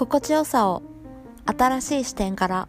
心地よさを新しい視点から